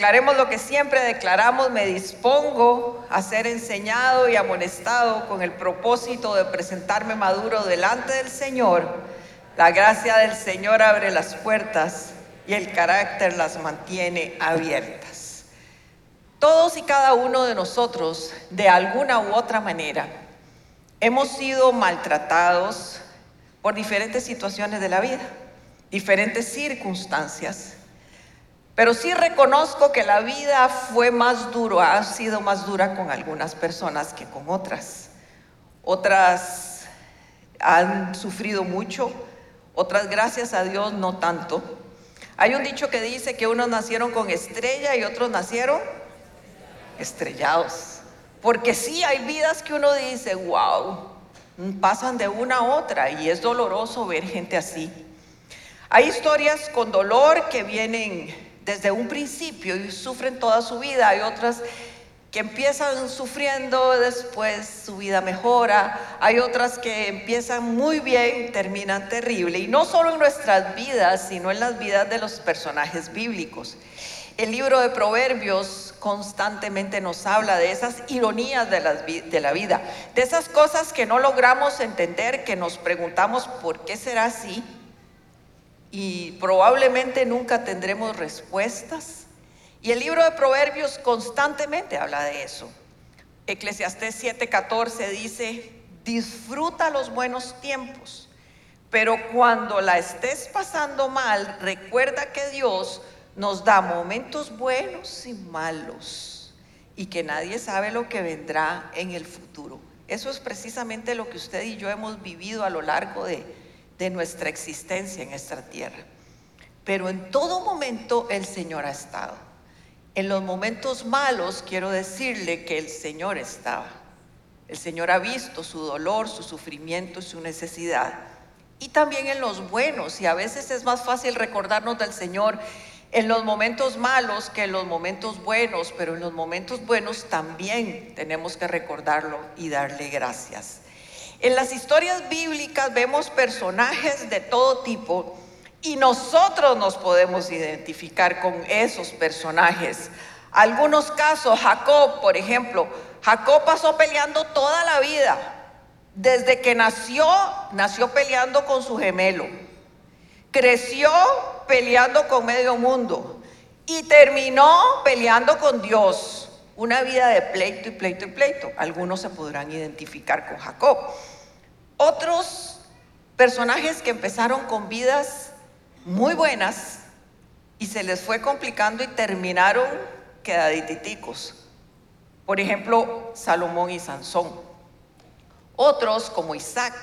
Declaremos lo que siempre declaramos, me dispongo a ser enseñado y amonestado con el propósito de presentarme maduro delante del Señor. La gracia del Señor abre las puertas y el carácter las mantiene abiertas. Todos y cada uno de nosotros, de alguna u otra manera, hemos sido maltratados por diferentes situaciones de la vida, diferentes circunstancias pero sí reconozco que la vida fue más duro, ha sido más dura con algunas personas que con otras. Otras han sufrido mucho, otras gracias a Dios no tanto. Hay un dicho que dice que unos nacieron con estrella y otros nacieron estrellados. Porque sí hay vidas que uno dice, wow, pasan de una a otra y es doloroso ver gente así. Hay historias con dolor que vienen desde un principio y sufren toda su vida. Hay otras que empiezan sufriendo, después su vida mejora. Hay otras que empiezan muy bien, terminan terrible. Y no solo en nuestras vidas, sino en las vidas de los personajes bíblicos. El libro de Proverbios constantemente nos habla de esas ironías de de la vida, de esas cosas que no logramos entender, que nos preguntamos por qué será así y probablemente nunca tendremos respuestas. Y el libro de Proverbios constantemente habla de eso. Eclesiastés 7:14 dice, disfruta los buenos tiempos, pero cuando la estés pasando mal, recuerda que Dios nos da momentos buenos y malos y que nadie sabe lo que vendrá en el futuro. Eso es precisamente lo que usted y yo hemos vivido a lo largo de, de nuestra existencia en esta tierra. Pero en todo momento el Señor ha estado. En los momentos malos quiero decirle que el Señor estaba. El Señor ha visto su dolor, su sufrimiento, su necesidad. Y también en los buenos. Y a veces es más fácil recordarnos del Señor en los momentos malos que en los momentos buenos. Pero en los momentos buenos también tenemos que recordarlo y darle gracias. En las historias bíblicas vemos personajes de todo tipo y nosotros nos podemos identificar con esos personajes. Algunos casos, Jacob, por ejemplo, Jacob pasó peleando toda la vida. Desde que nació, nació peleando con su gemelo. Creció peleando con medio mundo y terminó peleando con Dios. Una vida de pleito y pleito y pleito. Algunos se podrán identificar con Jacob. Otros personajes que empezaron con vidas muy buenas y se les fue complicando y terminaron quedaditicos. Por ejemplo, Salomón y Sansón. Otros como Isaac,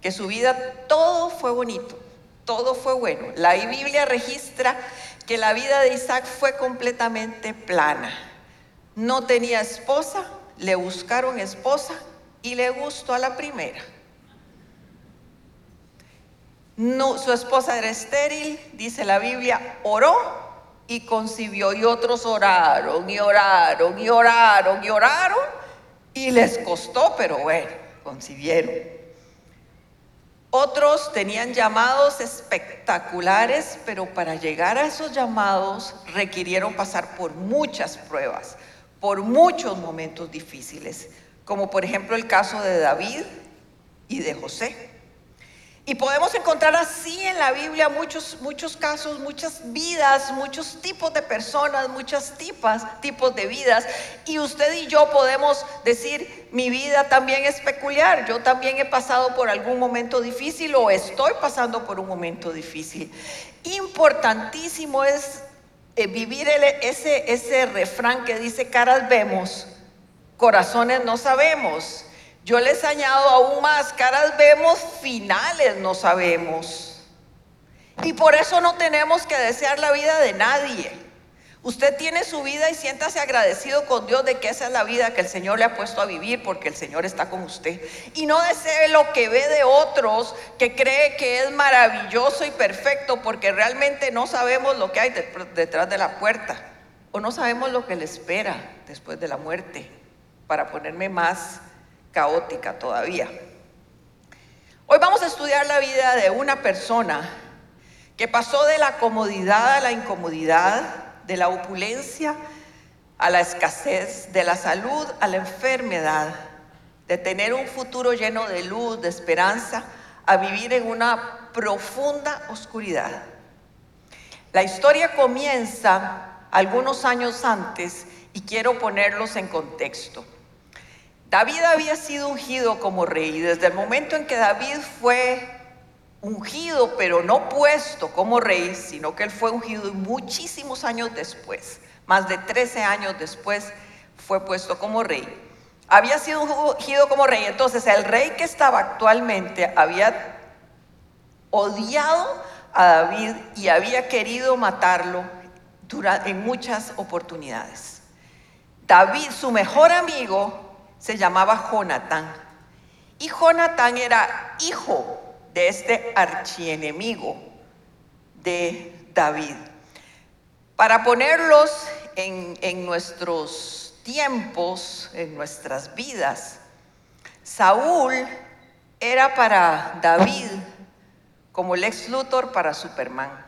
que su vida todo fue bonito, todo fue bueno. La Biblia registra que la vida de Isaac fue completamente plana. No tenía esposa, le buscaron esposa y le gustó a la primera. No, su esposa era estéril, dice la Biblia, oró y concibió y otros oraron y oraron y oraron y oraron y les costó, pero bueno, concibieron. Otros tenían llamados espectaculares, pero para llegar a esos llamados requirieron pasar por muchas pruebas, por muchos momentos difíciles, como por ejemplo el caso de David y de José. Y podemos encontrar así en la Biblia muchos, muchos casos, muchas vidas, muchos tipos de personas, muchas tipas, tipos de vidas. Y usted y yo podemos decir, mi vida también es peculiar. Yo también he pasado por algún momento difícil o estoy pasando por un momento difícil. Importantísimo es eh, vivir ese, ese refrán que dice, caras vemos, corazones no sabemos. Yo les añado aún más, caras vemos, finales no sabemos. Y por eso no tenemos que desear la vida de nadie. Usted tiene su vida y siéntase agradecido con Dios de que esa es la vida que el Señor le ha puesto a vivir porque el Señor está con usted. Y no desee lo que ve de otros que cree que es maravilloso y perfecto porque realmente no sabemos lo que hay detrás de la puerta o no sabemos lo que le espera después de la muerte. Para ponerme más caótica todavía. Hoy vamos a estudiar la vida de una persona que pasó de la comodidad a la incomodidad, de la opulencia a la escasez, de la salud a la enfermedad, de tener un futuro lleno de luz, de esperanza, a vivir en una profunda oscuridad. La historia comienza algunos años antes y quiero ponerlos en contexto. David había sido ungido como rey. Desde el momento en que David fue ungido, pero no puesto como rey, sino que él fue ungido muchísimos años después, más de 13 años después, fue puesto como rey. Había sido ungido como rey. Entonces el rey que estaba actualmente había odiado a David y había querido matarlo en muchas oportunidades. David, su mejor amigo, se llamaba Jonatán. Y Jonatán era hijo de este archienemigo de David. Para ponerlos en, en nuestros tiempos, en nuestras vidas, Saúl era para David como el ex Luthor para Superman,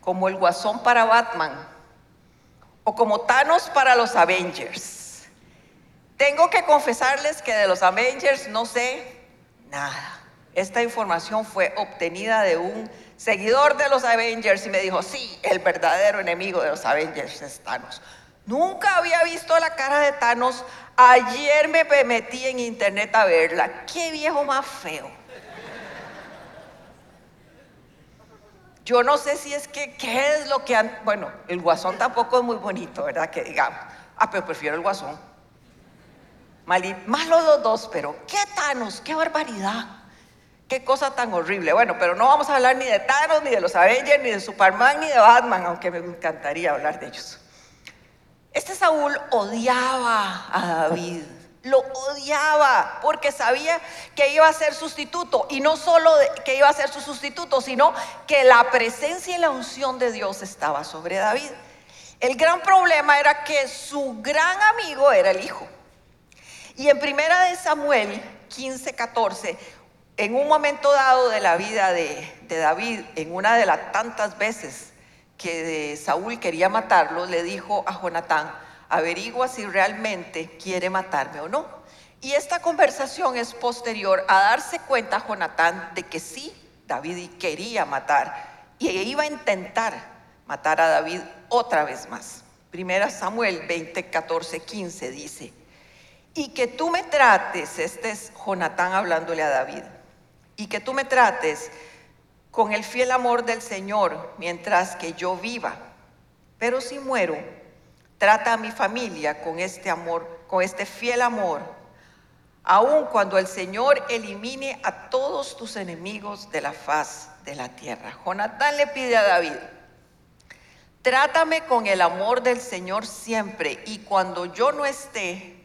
como el Guasón para Batman, o como Thanos para los Avengers. Tengo que confesarles que de los Avengers no sé nada. Esta información fue obtenida de un seguidor de los Avengers y me dijo, sí, el verdadero enemigo de los Avengers es Thanos. Nunca había visto la cara de Thanos. Ayer me metí en internet a verla. Qué viejo más feo. Yo no sé si es que, ¿qué es lo que han... Bueno, el guasón tampoco es muy bonito, ¿verdad? Que digamos. Ah, pero prefiero el guasón. Malos los dos, pero qué Thanos, qué barbaridad. Qué cosa tan horrible. Bueno, pero no vamos a hablar ni de Thanos, ni de los Avengers, ni de Superman, ni de Batman, aunque me encantaría hablar de ellos. Este Saúl odiaba a David. Lo odiaba porque sabía que iba a ser sustituto. Y no solo que iba a ser su sustituto, sino que la presencia y la unción de Dios estaba sobre David. El gran problema era que su gran amigo era el hijo. Y en primera de Samuel 15, 14, en un momento dado de la vida de, David, en una de las tantas veces que Saúl quería matarlo, le dijo a Jonatán, averigua si realmente quiere matarme o no. Y esta conversación es posterior a darse cuenta Jonatán de que sí, David quería matar y iba a intentar matar a David otra vez más. Primera Samuel 20, 14, 15 dice, y que tú me trates, este es Jonatán hablándole a David, y que tú me trates con el fiel amor del Señor mientras que yo viva. Pero si muero, trata a mi familia con este amor, con este fiel amor, aun cuando el Señor elimine a todos tus enemigos de la faz de la tierra. Jonatán le pide a David, trátame con el amor del Señor siempre, y cuando yo no esté,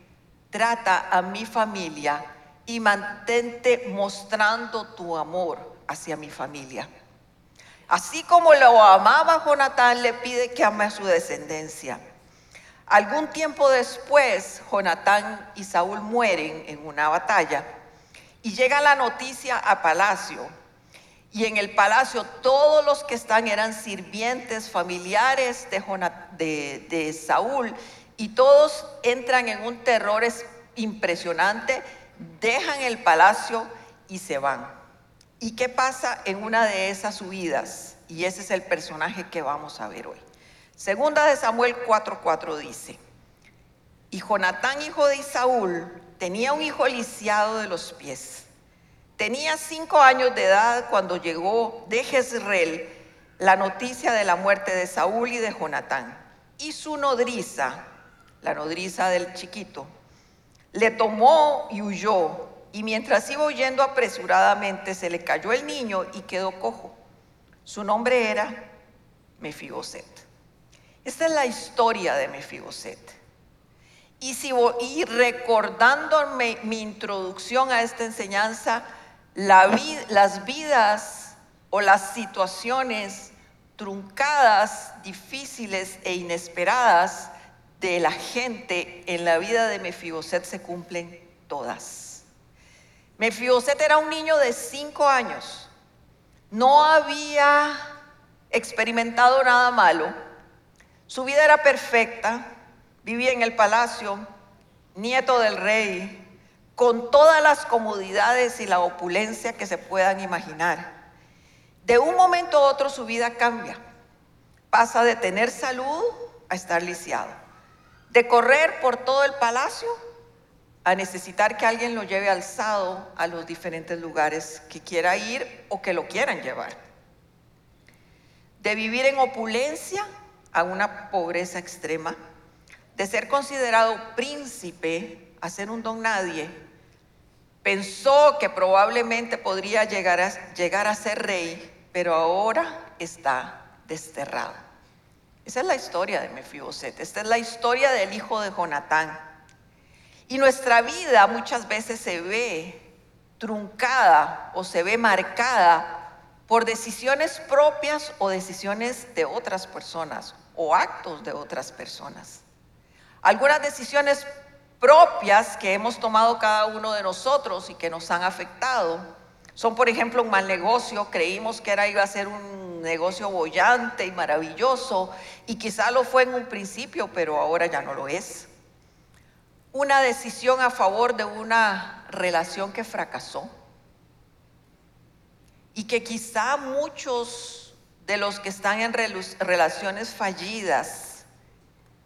Trata a mi familia y mantente mostrando tu amor hacia mi familia. Así como lo amaba Jonatán, le pide que ame a su descendencia. Algún tiempo después, Jonatán y Saúl mueren en una batalla y llega la noticia a palacio. Y en el palacio todos los que están eran sirvientes familiares de, de Saúl y todos entran en un terror impresionante, dejan el palacio y se van. ¿Y qué pasa en una de esas huidas? Y ese es el personaje que vamos a ver hoy. Segunda de Samuel 4:4 dice, y Jonatán, hijo de Isaúl, tenía un hijo lisiado de los pies. Tenía cinco años de edad cuando llegó de Jezreel la noticia de la muerte de Saúl y de Jonatán. Y su nodriza, la nodriza del chiquito, le tomó y huyó, y mientras iba huyendo apresuradamente se le cayó el niño y quedó cojo. Su nombre era Mefiboset. Esta es la historia de Mefiboset. Y, si, y recordándome mi introducción a esta enseñanza, las vidas o las situaciones truncadas, difíciles e inesperadas de la gente en la vida de Mefiboset se cumplen todas. Mefiboset era un niño de cinco años. No había experimentado nada malo. Su vida era perfecta, vivía en el palacio, nieto del rey, con todas las comodidades y la opulencia que se puedan imaginar. De un momento a otro su vida cambia. Pasa de tener salud a estar lisiado. De correr por todo el palacio a necesitar que alguien lo lleve alzado a los diferentes lugares que quiera ir o que lo quieran llevar. De vivir en opulencia a una pobreza extrema. De ser considerado príncipe a ser un don nadie. Pensó que probablemente podría llegar a, llegar a ser rey, pero ahora está desterrado. Esa es la historia de Mefiboset. Esta es la historia del hijo de Jonatán. Y nuestra vida muchas veces se ve truncada o se ve marcada por decisiones propias o decisiones de otras personas o actos de otras personas. Algunas decisiones propias que hemos tomado cada uno de nosotros y que nos han afectado son, por ejemplo, un mal negocio. Creímos que era iba a ser un negocio bollante y maravilloso y quizá lo fue en un principio, pero ahora ya no lo es. Una decisión a favor de una relación que fracasó y que quizá muchos de los que están en relaciones fallidas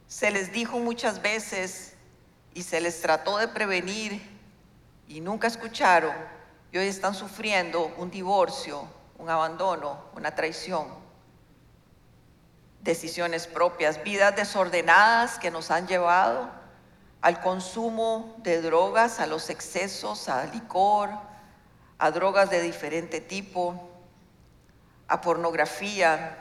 se les dijo muchas veces y se les trató de prevenir y nunca escucharon y hoy están sufriendo un divorcio, un abandono, una traición, decisiones propias, vidas desordenadas que nos han llevado al consumo de drogas, a los excesos, a licor, a drogas de diferente tipo, a pornografía.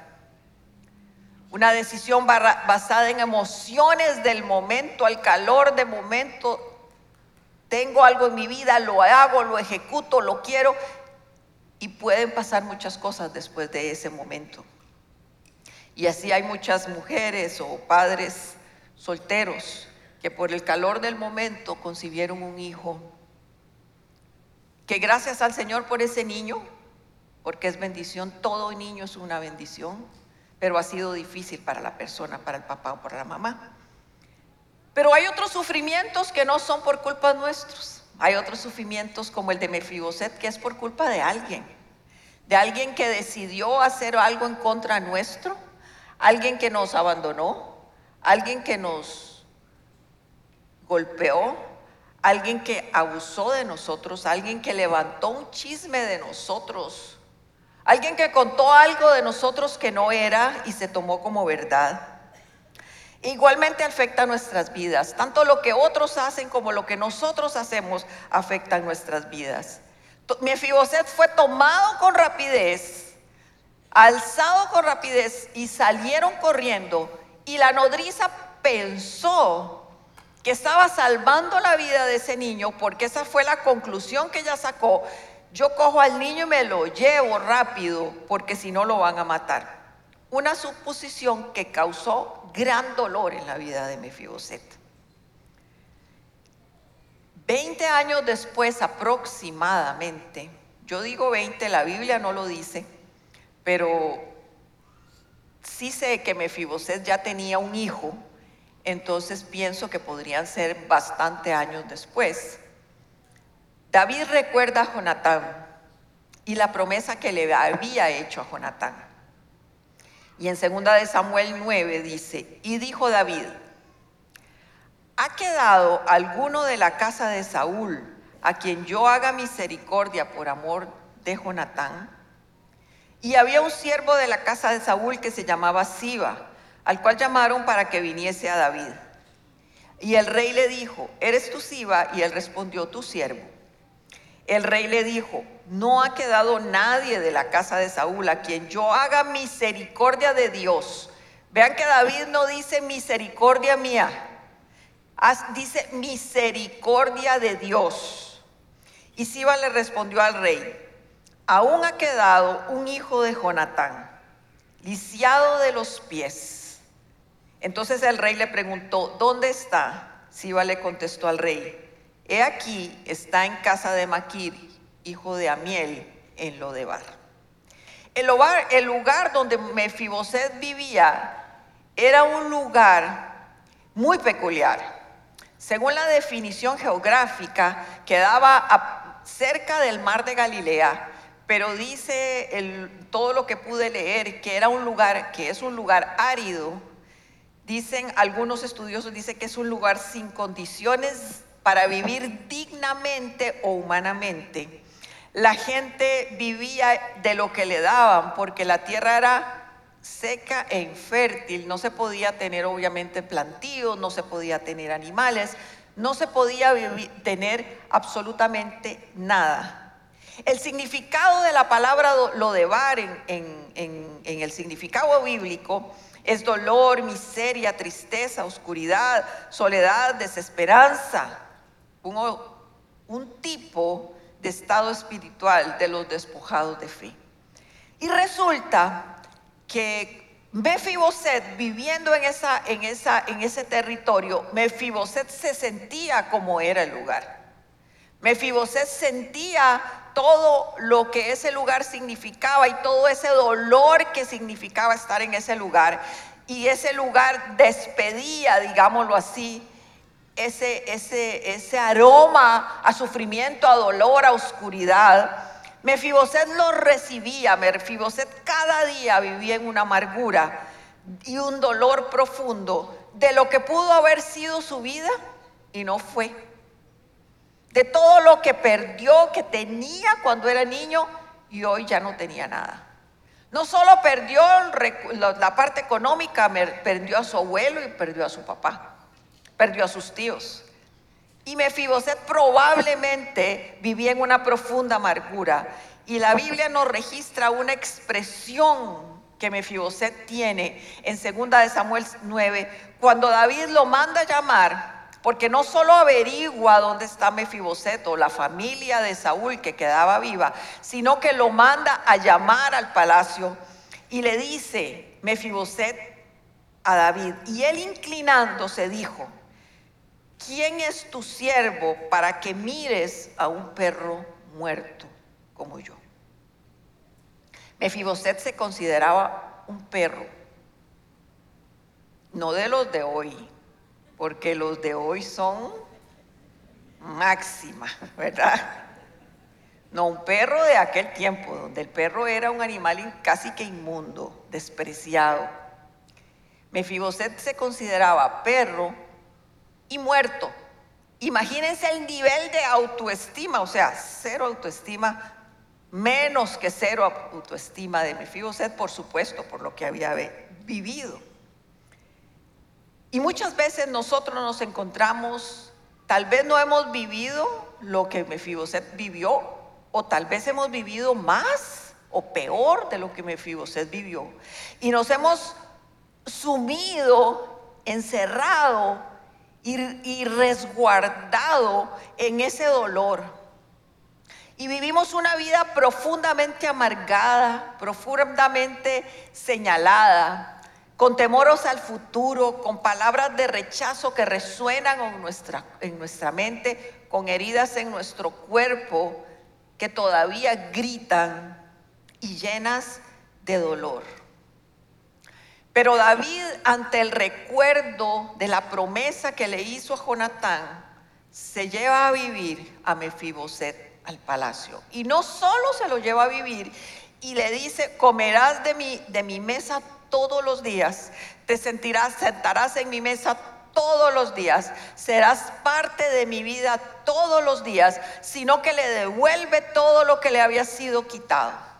Una decisión basada en emociones del momento, al calor del momento. Tengo algo en mi vida, lo hago, lo ejecuto, lo quiero. Y pueden pasar muchas cosas después de ese momento. Y así hay muchas mujeres o padres solteros que por el calor del momento concibieron un hijo, que gracias al Señor por ese niño, porque es bendición, todo niño es una bendición, pero ha sido difícil para la persona, para el papá o para la mamá. Pero hay otros sufrimientos que no son por culpa nuestros. Hay otros sufrimientos como el de Mefiboset que es por culpa de alguien, de alguien que decidió hacer algo en contra nuestro, alguien que nos abandonó, alguien que nos golpeó, alguien que abusó de nosotros, alguien que levantó un chisme de nosotros, alguien que contó algo de nosotros que no era y se tomó como verdad. Igualmente afecta nuestras vidas, tanto lo que otros hacen como lo que nosotros hacemos afectan nuestras vidas. Mefiboset fue tomado con rapidez, alzado con rapidez y salieron corriendo y la nodriza pensó que estaba salvando la vida de ese niño, porque esa fue la conclusión que ella sacó. Yo cojo al niño y me lo llevo rápido, porque si no lo van a matar. Una suposición que causó gran dolor en la vida de Mefiboset. Veinte años después aproximadamente, yo digo 20, la Biblia no lo dice, pero sí sé que Mefiboset ya tenía un hijo entonces pienso que podrían ser bastante años después. David recuerda a Jonatán y la promesa que le había hecho a Jonatán. Y en 2 de Samuel 9 dice, y dijo David, ¿ha quedado alguno de la casa de Saúl a quien yo haga misericordia por amor de Jonatán? Y había un siervo de la casa de Saúl que se llamaba Siba al cual llamaron para que viniese a David. Y el rey le dijo, ¿eres tú Siba? Y él respondió, tu siervo. El rey le dijo, no ha quedado nadie de la casa de Saúl a quien yo haga misericordia de Dios. Vean que David no dice misericordia mía, dice misericordia de Dios. Y Siba le respondió al rey, aún ha quedado un hijo de Jonatán, lisiado de los pies entonces el rey le preguntó, ¿dónde está? Siba le contestó al rey, he aquí, está en casa de Maquir, hijo de Amiel, en Lodebar. El lugar, el lugar donde Mefiboset vivía era un lugar muy peculiar. Según la definición geográfica, quedaba cerca del mar de Galilea, pero dice todo lo que pude leer que era un lugar, que es un lugar árido. Dicen algunos estudiosos, dice que es un lugar sin condiciones para vivir dignamente o humanamente. La gente vivía de lo que le daban, porque la tierra era seca e infértil, no se podía tener obviamente plantíos, no se podía tener animales, no se podía tener absolutamente nada. El significado de la palabra lo de en, en, el significado bíblico es dolor, miseria, tristeza, oscuridad, soledad, desesperanza, un, un tipo de estado espiritual de los despojados de fe. Y resulta que Mefiboset viviendo en, esa, en, esa, en ese territorio, Mefiboset se sentía como era el lugar. Mefiboset sentía todo lo que ese lugar significaba y todo ese dolor que significaba estar en ese lugar. Y ese lugar despedía, digámoslo así, ese, aroma a sufrimiento, a dolor, a oscuridad Mefiboset lo recibía, Mefiboset cada día vivía en una amargura y un dolor profundo de lo que pudo haber sido su vida y no fue. De todo lo que perdió, que tenía cuando era niño y hoy ya no tenía nada. No solo perdió la parte económica, perdió a su abuelo y perdió a su papá, perdió a sus tíos. Y Mefiboset probablemente vivía en una profunda amargura. Y la Biblia nos registra una expresión que Mefiboset tiene en 2 de Samuel 9, cuando David lo manda a llamar, porque no solo averigua dónde está Mefiboset o la familia de Saúl que quedaba viva, sino que lo manda a llamar al palacio y le dice Mefiboset a David, y él inclinándose dijo, ¿quién es tu siervo para que mires a un perro muerto como yo? Mefiboset se consideraba un perro, no de los de hoy, porque los de hoy son máxima, ¿verdad? No, un perro de aquel tiempo, donde el perro era un animal casi que inmundo, despreciado. Mefiboset se consideraba perro y muerto. Imagínense el nivel de autoestima, o sea, cero autoestima, menos que cero autoestima de Mefiboset, por supuesto, por lo que había vivido. Y muchas veces nosotros nos encontramos, tal vez no hemos vivido lo que Mefiboset vivió, o tal vez hemos vivido más o peor de lo que Mefiboset vivió. Y nos hemos sumido, encerrado y, resguardado en ese dolor. Y vivimos una vida profundamente amargada, profundamente señalada, con temoros al futuro, con palabras de rechazo que resuenan en nuestra, en nuestra mente, con heridas en nuestro cuerpo que todavía gritan y llenas de dolor. Pero David, ante el recuerdo de la promesa que le hizo a Jonatán, se lleva a vivir a Mefiboset al palacio. Y no solo se lo lleva a vivir y le dice, comerás de mi, de mi mesa todos los días, te sentirás, sentarás en mi mesa todos los días, serás parte de mi vida todos los días, sino que le devuelve todo lo que le había sido quitado.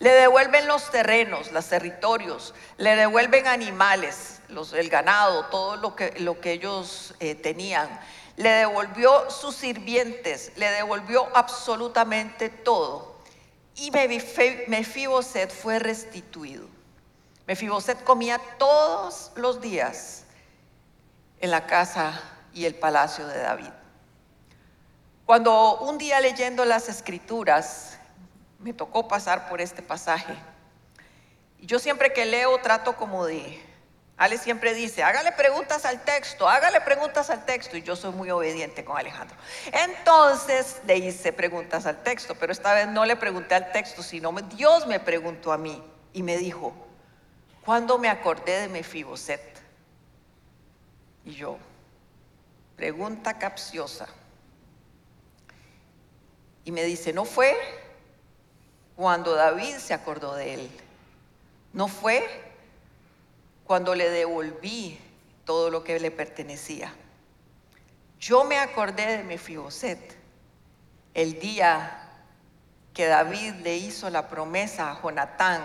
Le devuelven los terrenos, los territorios, le devuelven animales, los, el ganado, todo lo que, lo que ellos eh, tenían. Le devolvió sus sirvientes, le devolvió absolutamente todo. Y Mefiboset fue restituido. Mefiboset comía todos los días en la casa y el palacio de David. Cuando un día leyendo las escrituras, me tocó pasar por este pasaje. Yo siempre que leo trato como de, Ale siempre dice, hágale preguntas al texto, hágale preguntas al texto, y yo soy muy obediente con Alejandro. Entonces le hice preguntas al texto, pero esta vez no le pregunté al texto, sino Dios me preguntó a mí y me dijo, ¿cuándo me acordé de Mefiboset? Y yo, pregunta capciosa. Y me dice, no fue cuando David se acordó de él. No fue cuando le devolví todo lo que le pertenecía. Yo me acordé de Mefiboset el día que David le hizo la promesa a Jonatán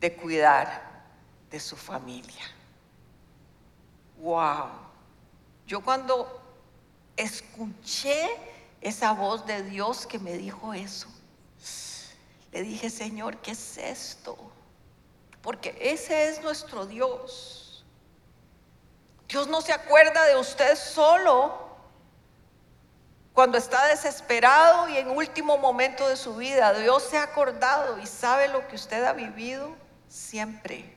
de cuidar de su familia. Wow. Yo cuando escuché esa voz de Dios que me dijo eso, le dije, Señor, ¿qué es esto? Porque ese es nuestro Dios. Dios no se acuerda de usted solo cuando está desesperado y en último momento de su vida. Dios se ha acordado y sabe lo que usted ha vivido siempre.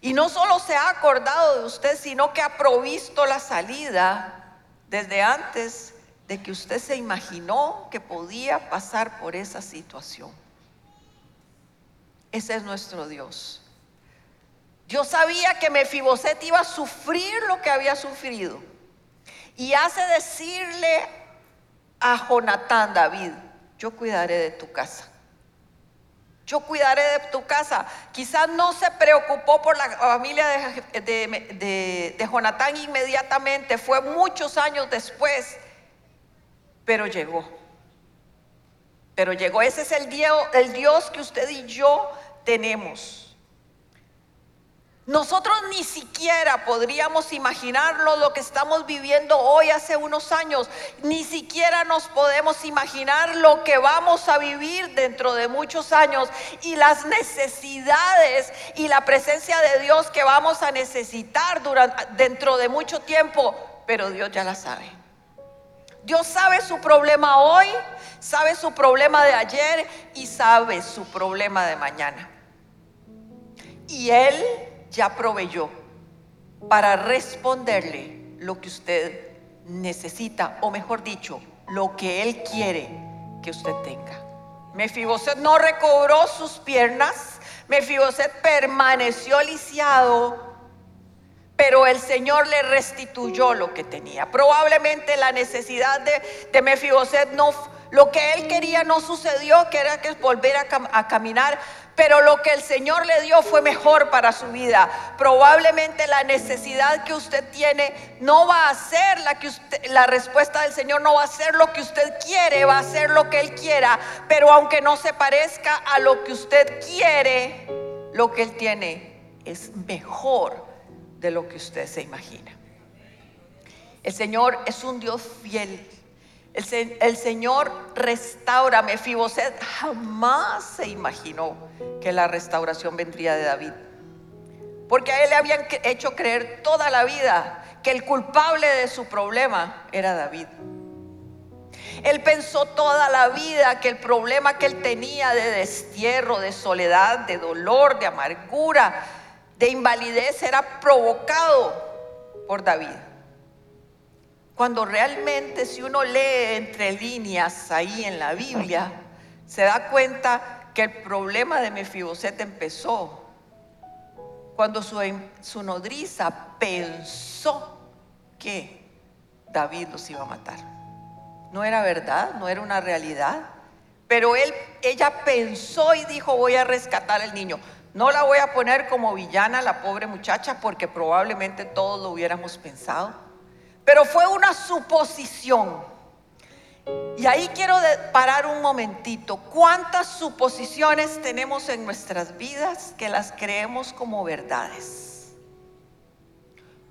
Y no solo se ha acordado de usted, sino que ha provisto la salida desde antes de que usted se imaginó que podía pasar por esa situación. Ese es nuestro Dios. Dios sabía que Mefiboset iba a sufrir lo que había sufrido. Y hace decirle a Jonatán, David, yo cuidaré de tu casa yo cuidaré de tu casa. Quizás no se preocupó por la familia de, de, Jonatán inmediatamente, fue muchos años después, pero llegó. Pero llegó, ese es el Dios, el Dios que usted y yo tenemos. Nosotros ni siquiera podríamos imaginarlo lo que estamos viviendo hoy hace unos años. Ni siquiera nos podemos imaginar lo que vamos a vivir dentro de muchos años y las necesidades y la presencia de Dios que vamos a necesitar durante, dentro de mucho tiempo. Pero Dios ya la sabe. Dios sabe su problema hoy, sabe su problema de ayer y sabe su problema de mañana. Y Él ya proveyó para responderle lo que usted necesita, o mejor dicho, lo que Él quiere que usted tenga. Mefiboset no recobró sus piernas, Mefiboset permaneció lisiado, pero el Señor le restituyó lo que tenía. Probablemente la necesidad de, de Mefiboset no, lo que él quería no sucedió, que era que volver a, a caminar, pero lo que el Señor le dio fue mejor para su vida. Probablemente la necesidad que usted tiene no va a ser la que usted, la respuesta del Señor no va a ser lo que usted quiere, va a ser lo que Él quiera. Pero aunque no se parezca a lo que usted quiere, lo que Él tiene es mejor de lo que usted se imagina. El Señor es un Dios fiel el, Señor restaura. Mefiboset jamás se imaginó que la restauración vendría de David. Porque a él le habían hecho creer toda la vida que el culpable de su problema era David. Él pensó toda la vida que el problema que él tenía de destierro, de soledad, de dolor, de amargura, de invalidez era provocado por David. Cuando realmente si uno lee entre líneas ahí en la Biblia, se da cuenta que el problema de Mefiboset empezó cuando su, su nodriza pensó que David los iba a matar. No era verdad, no era una realidad, pero él, ella pensó y dijo, voy a rescatar al niño. No la voy a poner como villana la pobre muchacha porque probablemente todos lo hubiéramos pensado. Pero fue una suposición. Y ahí quiero parar un momentito. ¿Cuántas suposiciones tenemos en nuestras vidas que las creemos como verdades?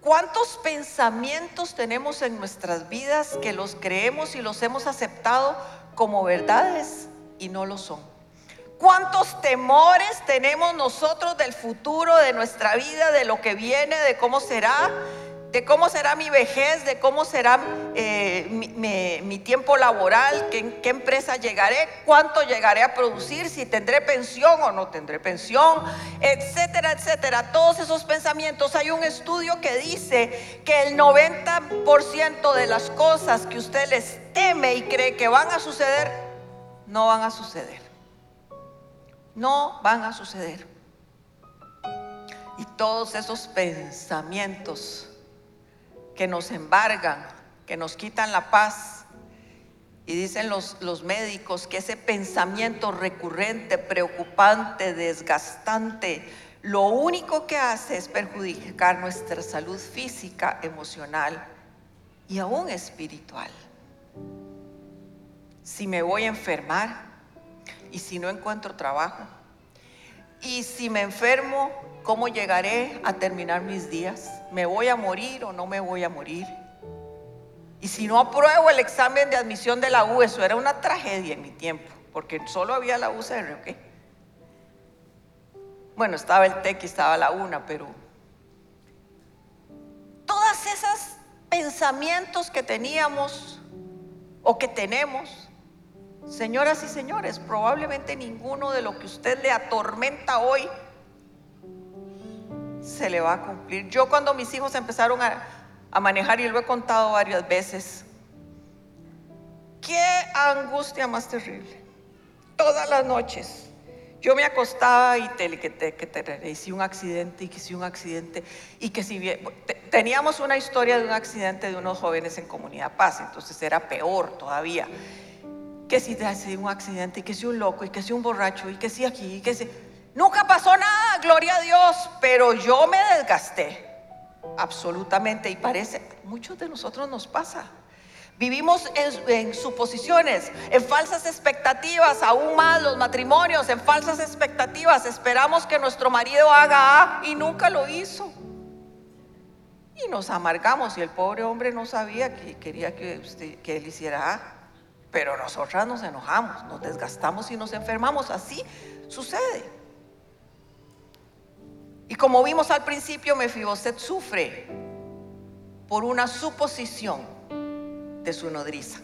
¿Cuántos pensamientos tenemos en nuestras vidas que los creemos y los hemos aceptado como verdades y no lo son? ¿Cuántos temores tenemos nosotros del futuro, de nuestra vida, de lo que viene, de cómo será? de cómo será mi vejez, de cómo será eh, mi, tiempo laboral, ¿qué, qué empresa llegaré, cuánto llegaré a producir, si tendré pensión o no tendré pensión, etcétera, etcétera. Todos esos pensamientos. Hay un estudio que dice que el 90% de las cosas que usted les teme y cree que van a suceder, no van a suceder. No van a suceder todos esos pensamientos que nos embargan, que nos quitan la paz. Y dicen los, los médicos que ese pensamiento recurrente, preocupante, desgastante, lo único que hace es perjudicar nuestra salud física, emocional y aún espiritual. Si me voy a enfermar y si no encuentro trabajo, y si me enfermo, ¿cómo llegaré a terminar mis días? ¿Me voy a morir o no me voy a morir? Y si no apruebo el examen de admisión de la U, eso era una tragedia en mi tiempo, porque solo había la UCR, ¿ok? Bueno, estaba el TEC y estaba la UNA, pero todas esas pensamientos que teníamos o que tenemos, señoras y señores, probablemente ninguno de lo que usted le atormenta hoy se le va a cumplir. Yo cuando mis hijos empezaron a, manejar, y lo he contado varias veces, qué angustia más terrible. Todas las noches yo me acostaba y te, que, te, que te, un accidente y que si un accidente y que si bien, teníamos una historia de un accidente de unos jóvenes en Comunidad Paz, entonces era peor todavía. Que si te un accidente y que si un loco y que si un borracho y que si aquí y que si... Nunca pasó nada, gloria a Dios, pero yo me desgasté absolutamente y parece, muchos de nosotros nos pasa. Vivimos en, suposiciones, en falsas expectativas, aún más los matrimonios, en falsas expectativas. Esperamos que nuestro marido haga A y nunca lo hizo. Y nos amargamos y el pobre hombre no sabía que quería que, que él hiciera A. Pero nosotras nos enojamos, nos desgastamos y nos enfermamos. Así sucede. Y como vimos al principio, Mefiboset sufre por una suposición de su nodriza.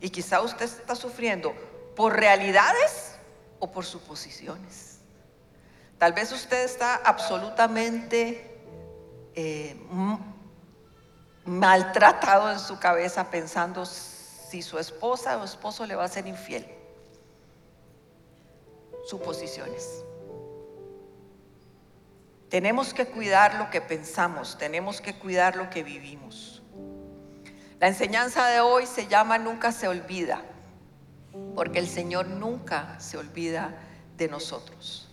Y quizá usted está sufriendo por realidades o por suposiciones. Tal vez usted está absolutamente eh, maltratado en su cabeza pensando si su esposa o esposo le va a ser infiel. Suposiciones. Tenemos que cuidar lo que pensamos, tenemos que cuidar lo que vivimos. La enseñanza de hoy se llama Nunca se olvida, porque el Señor nunca se olvida de nosotros.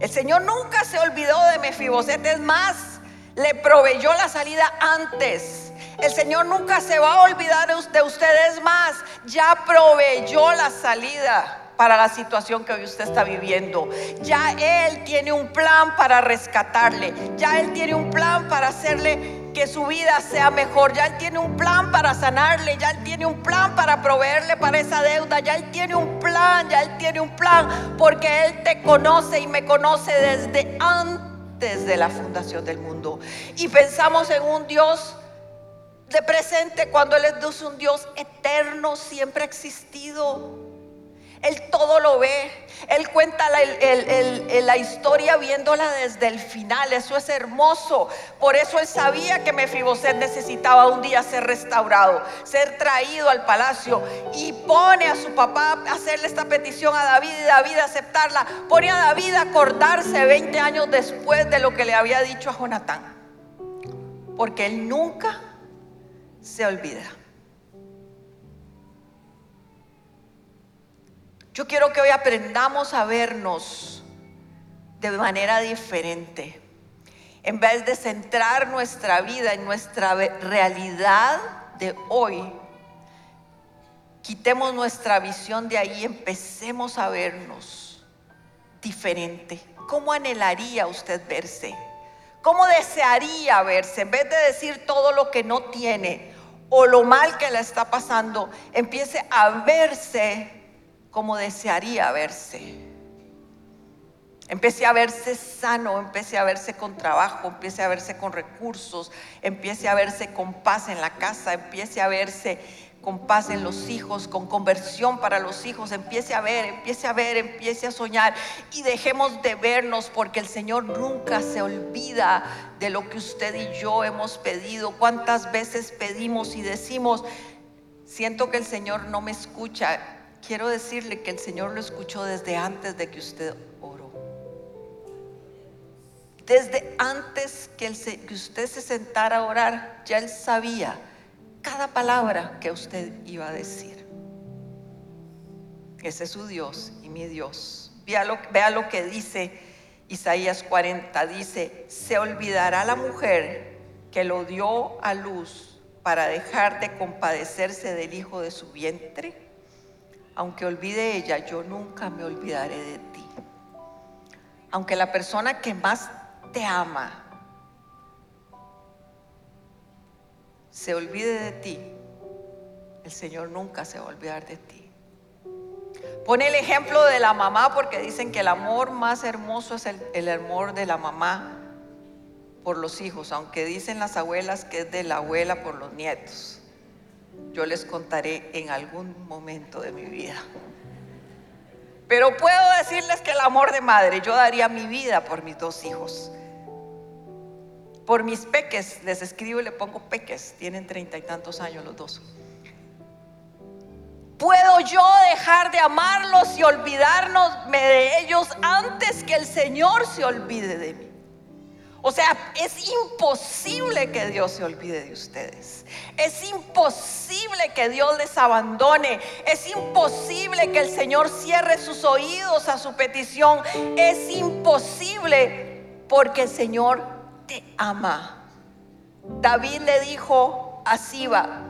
El Señor nunca se olvidó de Mefiboset, es más, le proveyó la salida antes. El Señor nunca se va a olvidar de ustedes más, ya proveyó la salida para la situación que hoy usted está viviendo. Ya Él tiene un plan para rescatarle. Ya Él tiene un plan para hacerle que su vida sea mejor. Ya Él tiene un plan para sanarle. Ya Él tiene un plan para proveerle para esa deuda. Ya Él tiene un plan. Ya Él tiene un plan. Porque Él te conoce y me conoce desde antes de la fundación del mundo. Y pensamos en un Dios de presente cuando Él es un Dios eterno, siempre ha existido él todo lo ve. Él cuenta la, historia viéndola desde el final. Eso es hermoso. Por eso él sabía que Mefiboset necesitaba un día ser restaurado, ser traído al palacio. Y pone a su papá a hacerle esta petición a David y David aceptarla. Pone a David a acordarse 20 años después de lo que le había dicho a Jonatán. Porque él nunca se olvida. Yo quiero que hoy aprendamos a vernos de manera diferente. En vez de centrar nuestra vida en nuestra realidad de hoy, quitemos nuestra visión de ahí y empecemos a vernos diferente. ¿Cómo anhelaría usted verse? ¿Cómo desearía verse? En vez de decir todo lo que no tiene o lo mal que le está pasando, empiece a verse como desearía verse. Empiece a verse sano, empiece a verse con trabajo, empiece a verse con recursos, empiece a verse con paz en la casa, empiece a verse con paz en los hijos, con conversión para los hijos, empiece a ver, empiece a ver, empiece a soñar y dejemos de vernos porque el Señor nunca se olvida de lo que usted y yo hemos pedido. ¿Cuántas veces pedimos y decimos, siento que el Señor no me escucha? quiero decirle que el Señor lo escuchó desde antes de que usted oró. desde antes que, que usted se sentara a orar, ya Él sabía cada palabra que usted iba a decir. Ese es su Dios y mi Dios. Vea lo, que dice Isaías 40. Dice, se olvidará la mujer que lo dio a luz para dejar de compadecerse del hijo de su vientre. Aunque olvide ella, yo nunca me olvidaré de ti. Aunque la persona que más te ama se olvide de ti, el Señor nunca se va a olvidar de ti. Pone el ejemplo de la mamá porque dicen que el amor más hermoso es el, amor de la mamá por los hijos, aunque dicen las abuelas que es de la abuela por los nietos. Yo les contaré en algún momento de mi vida. Pero puedo decirles que el amor de madre, yo daría mi vida por mis dos hijos. Por mis peques, les escribo y le pongo peques, tienen treinta y tantos años los dos. ¿Puedo yo dejar de amarlos y olvidarnos de ellos antes que el Señor se olvide de mí? O sea, es imposible que Dios se olvide de ustedes. Es imposible que Dios les abandone. Es imposible que el Señor cierre sus oídos a su petición. Es imposible porque el Señor te ama. David le dijo a Siba,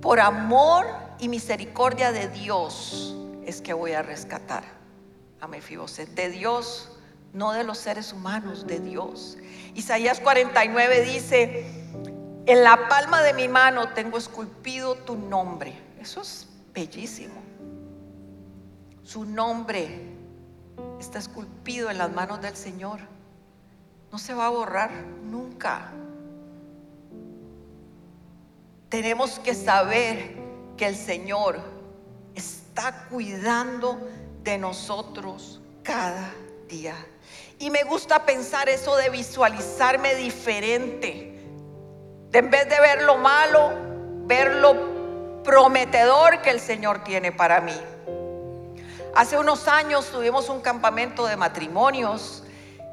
por amor y misericordia de Dios es que voy a rescatar a Mefiboset. De Dios, no de los seres humanos, de Dios. Isaías 49 dice, en la palma de mi mano tengo esculpido tu nombre. Eso es bellísimo. Su nombre está esculpido en las manos del Señor no se va a borrar nunca. Tenemos que saber que el Señor está cuidando de nosotros cada día. Y me gusta pensar eso de visualizarme diferente. De en vez de ver lo malo, ver lo prometedor que el Señor tiene para mí. Hace unos años tuvimos un campamento de matrimonios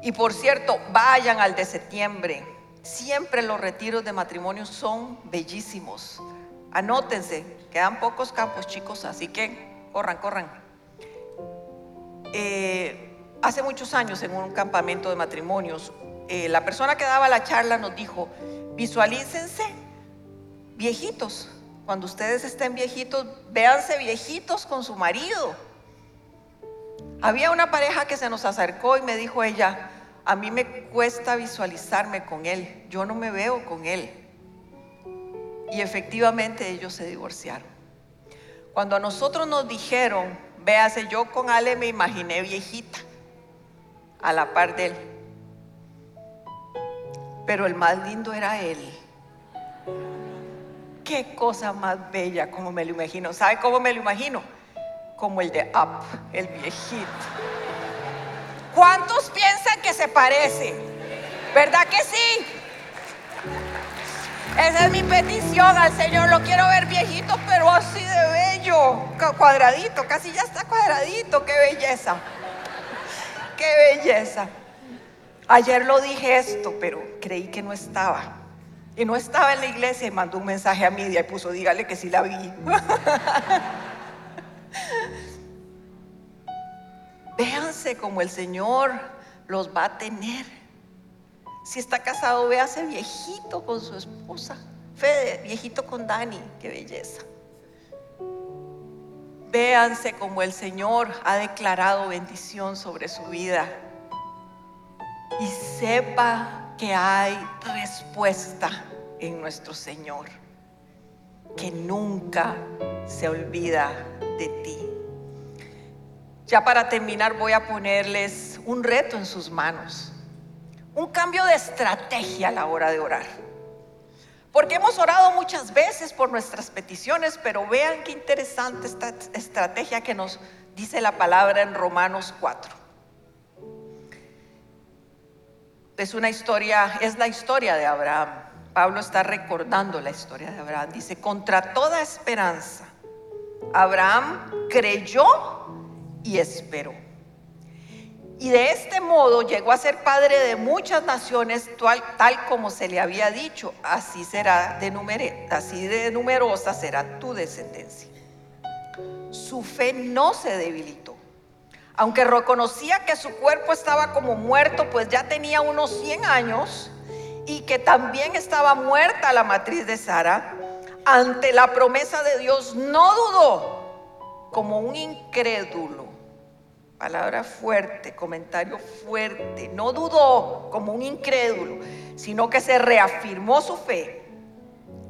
y por cierto, vayan al de septiembre. Siempre los retiros de matrimonio son bellísimos. Anótense, quedan pocos campos chicos, así que corran, corran. Eh, hace muchos años en un campamento de matrimonios, eh, la persona que daba la charla nos dijo, visualícense viejitos. Cuando ustedes estén viejitos, véanse viejitos con su marido había una pareja que se nos acercó y me dijo ella, a mí me cuesta visualizarme con él, yo no me veo con él. Y efectivamente ellos se divorciaron. Cuando a nosotros nos dijeron, véase, yo con Ale me imaginé viejita, a la par de él. Pero el más lindo era él. Qué cosa más bella, como me lo imagino. ¿Sabe cómo me lo imagino? Como el de Up, el viejito. ¿Cuántos piensan que se parece? ¿Verdad que sí? Esa es mi petición al Señor. Lo quiero ver viejito, pero así de bello. Cuadradito, casi ya está cuadradito. Qué belleza. Qué belleza. Ayer lo dije esto, pero creí que no estaba. Y no estaba en la iglesia y mandó un mensaje a Midia y puso, dígale que sí la vi. Véanse como el Señor los va a tener. Si está casado, véase viejito con su esposa. Fede, viejito con Dani, qué belleza. Véanse como el Señor ha declarado bendición sobre su vida. Y sepa que hay respuesta en nuestro Señor, que nunca se olvida de ti. Ya para terminar voy a ponerles un reto en sus manos, un cambio de estrategia a la hora de orar. Porque hemos orado muchas veces por nuestras peticiones, pero vean qué interesante esta estrategia que nos dice la palabra en Romanos 4. Es una historia, es la historia de Abraham. Pablo está recordando la historia de Abraham. Dice, contra toda esperanza, Abraham creyó y esperó. Y de este modo llegó a ser padre de muchas naciones, tal, como se le había dicho, así será de numere- así de numerosa será tu descendencia. Su fe no se debilitó. Aunque reconocía que su cuerpo estaba como muerto, pues ya tenía unos 100 años, y que también estaba muerta la matriz de Sara, ante la promesa de Dios no dudó como un incrédulo. Palabra fuerte, comentario fuerte. No dudó como un incrédulo, sino que se reafirmó su fe,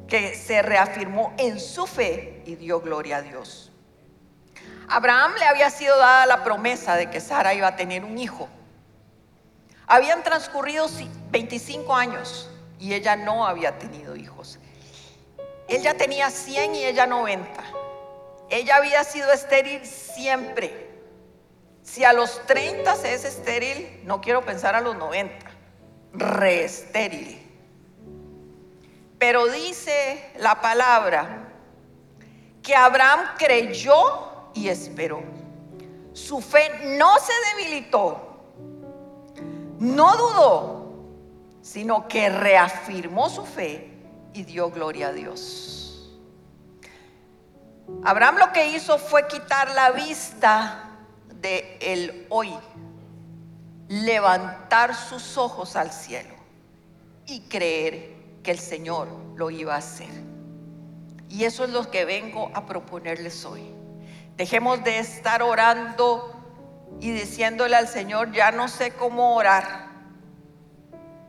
que se reafirmó en su fe y dio gloria a Dios. Abraham le había sido dada la promesa de que Sara iba a tener un hijo. Habían transcurrido 25 años y ella no había tenido hijos. Él ya tenía 100 y ella 90. Ella había sido estéril siempre. Si a los 30 se es estéril, no quiero pensar a los 90. Re estéril. Pero dice la palabra que Abraham creyó y esperó. Su fe no se debilitó, no dudó, sino que reafirmó su fe y dio gloria a Dios. Abraham lo que hizo fue quitar la vista de el hoy, levantar sus ojos al cielo y creer que el Señor lo iba a hacer. Y eso es lo que vengo a proponerles hoy. Dejemos de estar orando y diciéndole al Señor, ya no sé cómo orar.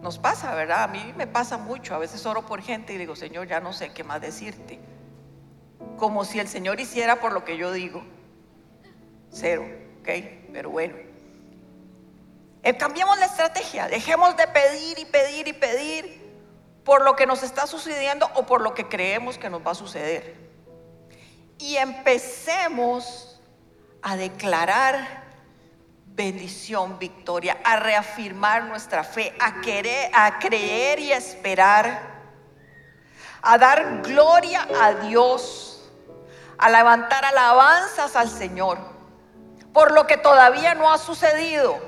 Nos pasa, ¿verdad? A mí me pasa mucho. A veces oro por gente y digo, Señor, ya no sé qué más decirte. Como si el Señor hiciera por lo que yo digo. Cero, ¿ok? Pero bueno. Eh, cambiemos la estrategia. Dejemos de pedir y pedir y pedir por lo que nos está sucediendo o por lo que creemos que nos va a suceder. Y empecemos a declarar bendición, victoria, a reafirmar nuestra fe, a querer, a creer y a esperar, a dar gloria a Dios, a levantar alabanzas al Señor por lo que todavía no ha sucedido,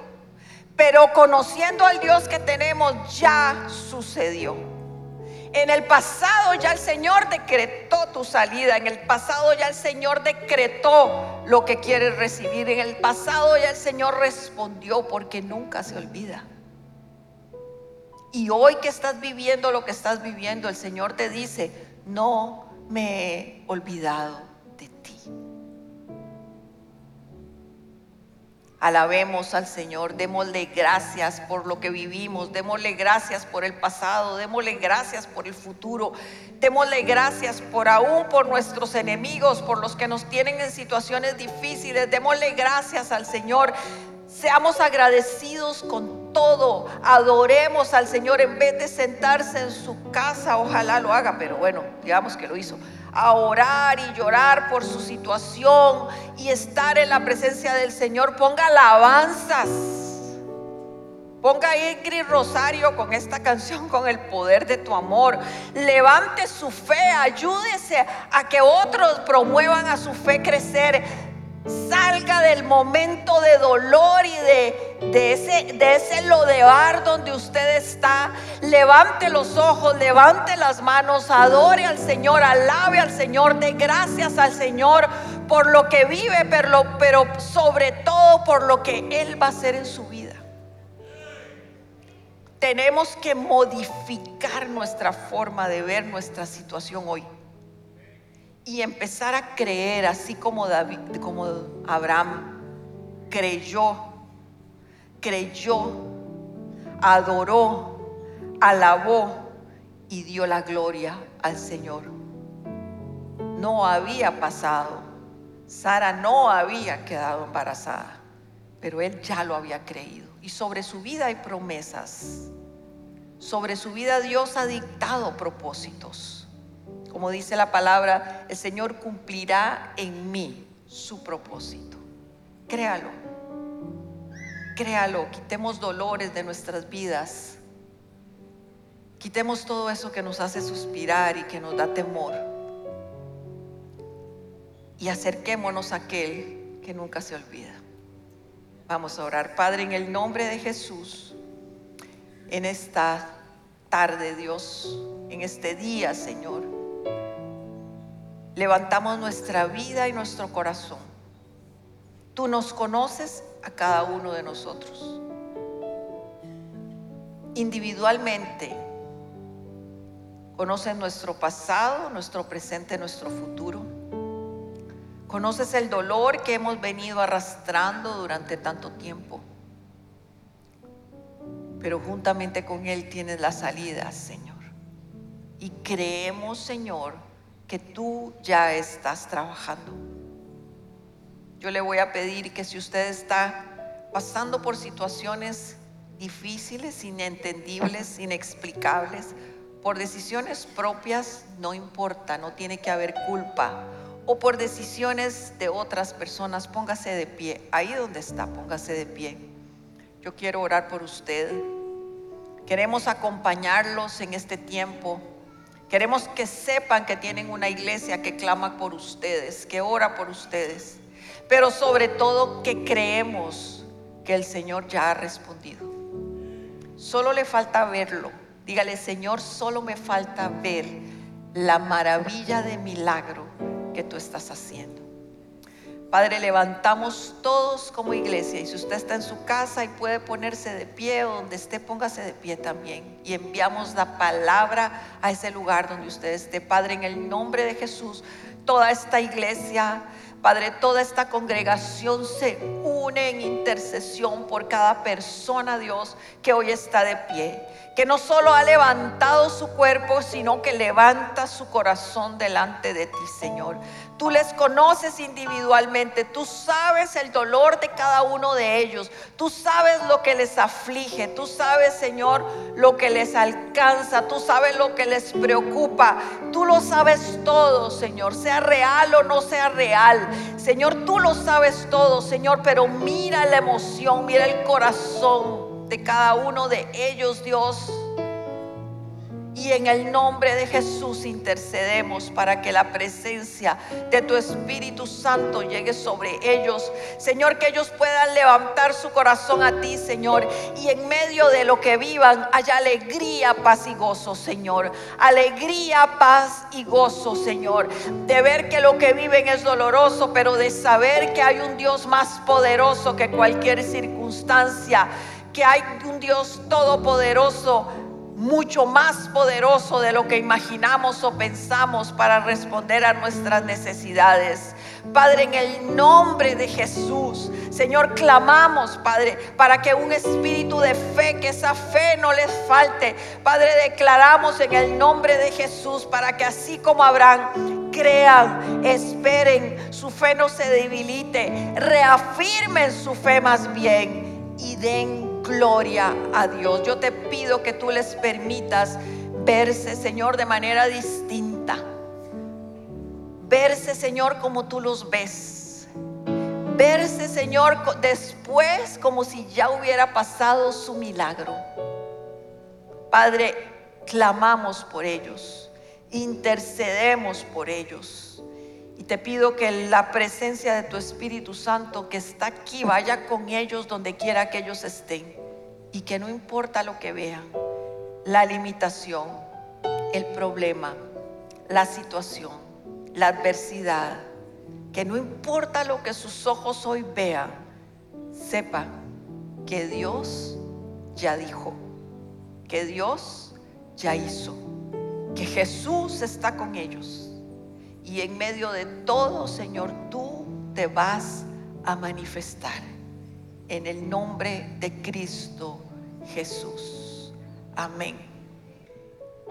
pero conociendo al Dios que tenemos ya sucedió. En el pasado ya el Señor decretó tu salida. En el pasado ya el Señor decretó lo que quieres recibir. En el pasado ya el Señor respondió porque nunca se olvida. Y hoy que estás viviendo lo que estás viviendo, el Señor te dice, no me he olvidado Alabemos al Señor, démosle gracias por lo que vivimos, démosle gracias por el pasado, démosle gracias por el futuro, démosle gracias por aún por nuestros enemigos, por los que nos tienen en situaciones difíciles, démosle gracias al Señor. Seamos agradecidos con todo, adoremos al Señor en vez de sentarse en su casa, ojalá lo haga, pero bueno, digamos que lo hizo a orar y llorar por su situación y estar en la presencia del Señor. Ponga alabanzas. Ponga Ingrid Rosario con esta canción, con el poder de tu amor. Levante su fe, ayúdese a que otros promuevan a su fe crecer. Salga del momento de dolor y de, de, ese, de ese lodear donde usted está. Levante los ojos, levante las manos, adore al Señor, alabe al Señor, dé gracias al Señor por lo que vive, pero, pero sobre todo por lo que Él va a hacer en su vida. Tenemos que modificar nuestra forma de ver nuestra situación hoy y empezar a creer así como David, como Abraham creyó, creyó, adoró, alabó y dio la gloria al Señor. No había pasado, Sara no había quedado embarazada, pero él ya lo había creído. Y sobre su vida hay promesas. Sobre su vida Dios ha dictado propósitos. Como dice la palabra, el Señor cumplirá en mí su propósito. Créalo. Créalo. Quitemos dolores de nuestras vidas. Quitemos todo eso que nos hace suspirar y que nos da temor. Y acerquémonos a aquel que nunca se olvida. Vamos a orar. Padre, en el nombre de Jesús, en esta tarde, Dios, en este día, Señor, levantamos nuestra vida y nuestro corazón. Tú nos conoces a cada uno de nosotros. Individualmente, conoces nuestro pasado, nuestro presente, nuestro futuro. Conoces el dolor que hemos venido arrastrando durante tanto tiempo. Pero juntamente con Él tienes la salida, Señor. Y creemos, Señor, que tú ya estás trabajando. Yo le voy a pedir que si usted está pasando por situaciones difíciles, inentendibles, inexplicables, por decisiones propias, no importa, no tiene que haber culpa o por decisiones de otras personas, póngase de pie. Ahí donde está, póngase de pie. Yo quiero orar por usted. Queremos acompañarlos en este tiempo. Queremos que sepan que tienen una iglesia que clama por ustedes, que ora por ustedes. Pero sobre todo que creemos que el Señor ya ha respondido. Solo le falta verlo. Dígale, Señor, solo me falta ver la maravilla de milagro que tú estás haciendo. Padre, levantamos todos como iglesia y si usted está en su casa y puede ponerse de pie o donde esté, póngase de pie también. Y enviamos la palabra a ese lugar donde usted esté. Padre, en el nombre de Jesús, toda esta iglesia, Padre, toda esta congregación se une en intercesión por cada persona, Dios, que hoy está de pie que no solo ha levantado su cuerpo, sino que levanta su corazón delante de ti, Señor. Tú les conoces individualmente, tú sabes el dolor de cada uno de ellos, tú sabes lo que les aflige, tú sabes, Señor, lo que les alcanza, tú sabes lo que les preocupa, tú lo sabes todo, Señor, sea real o no sea real. Señor, tú lo sabes todo, Señor, pero mira la emoción, mira el corazón de cada uno de ellos, Dios. Y en el nombre de Jesús intercedemos para que la presencia de tu Espíritu Santo llegue sobre ellos. Señor, que ellos puedan levantar su corazón a ti, Señor. Y en medio de lo que vivan haya alegría, paz y gozo, Señor. Alegría, paz y gozo, Señor. De ver que lo que viven es doloroso, pero de saber que hay un Dios más poderoso que cualquier circunstancia que hay un Dios todopoderoso, mucho más poderoso de lo que imaginamos o pensamos para responder a nuestras necesidades. Padre, en el nombre de Jesús, Señor, clamamos, Padre, para que un espíritu de fe, que esa fe no les falte. Padre, declaramos en el nombre de Jesús para que así como Abraham, crean, esperen, su fe no se debilite, reafirmen su fe más bien y den gloria a Dios. Yo te pido que tú les permitas verse, Señor, de manera distinta. Verse, Señor, como tú los ves. Verse, Señor, después como si ya hubiera pasado su milagro. Padre, clamamos por ellos, intercedemos por ellos. Y te pido que la presencia de tu Espíritu Santo que está aquí vaya con ellos donde quiera que ellos estén. Y que no importa lo que vean, la limitación, el problema, la situación, la adversidad, que no importa lo que sus ojos hoy vean, sepan que Dios ya dijo, que Dios ya hizo, que Jesús está con ellos y en medio de todo, Señor, tú te vas a manifestar. En el nombre de Cristo Jesús. Amén.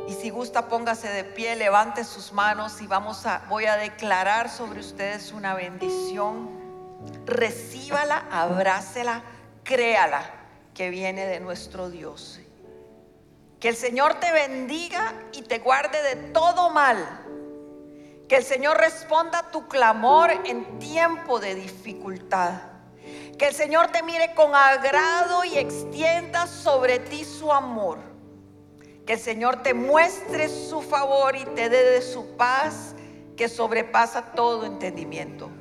Y si gusta, póngase de pie, levante sus manos y vamos a, voy a declarar sobre ustedes una bendición. Recíbala, abrácela, créala que viene de nuestro Dios. Que el Señor te bendiga y te guarde de todo mal que el Señor responda a tu clamor en tiempo de dificultad. Que el Señor te mire con agrado y extienda sobre ti su amor. Que el Señor te muestre su favor y te dé de su paz que sobrepasa todo entendimiento.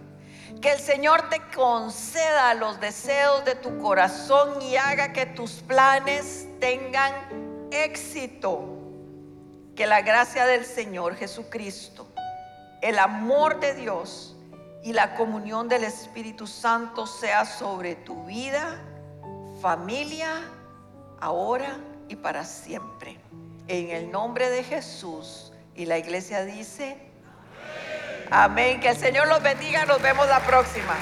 Que el Señor te conceda los deseos de tu corazón y haga que tus planes tengan éxito. Que la gracia del Señor Jesucristo, el amor de Dios y la comunión del Espíritu Santo sea sobre tu vida, familia, ahora y para siempre. En el nombre de Jesús. Y la iglesia dice, amén. Que el Señor los bendiga. Nos vemos la próxima.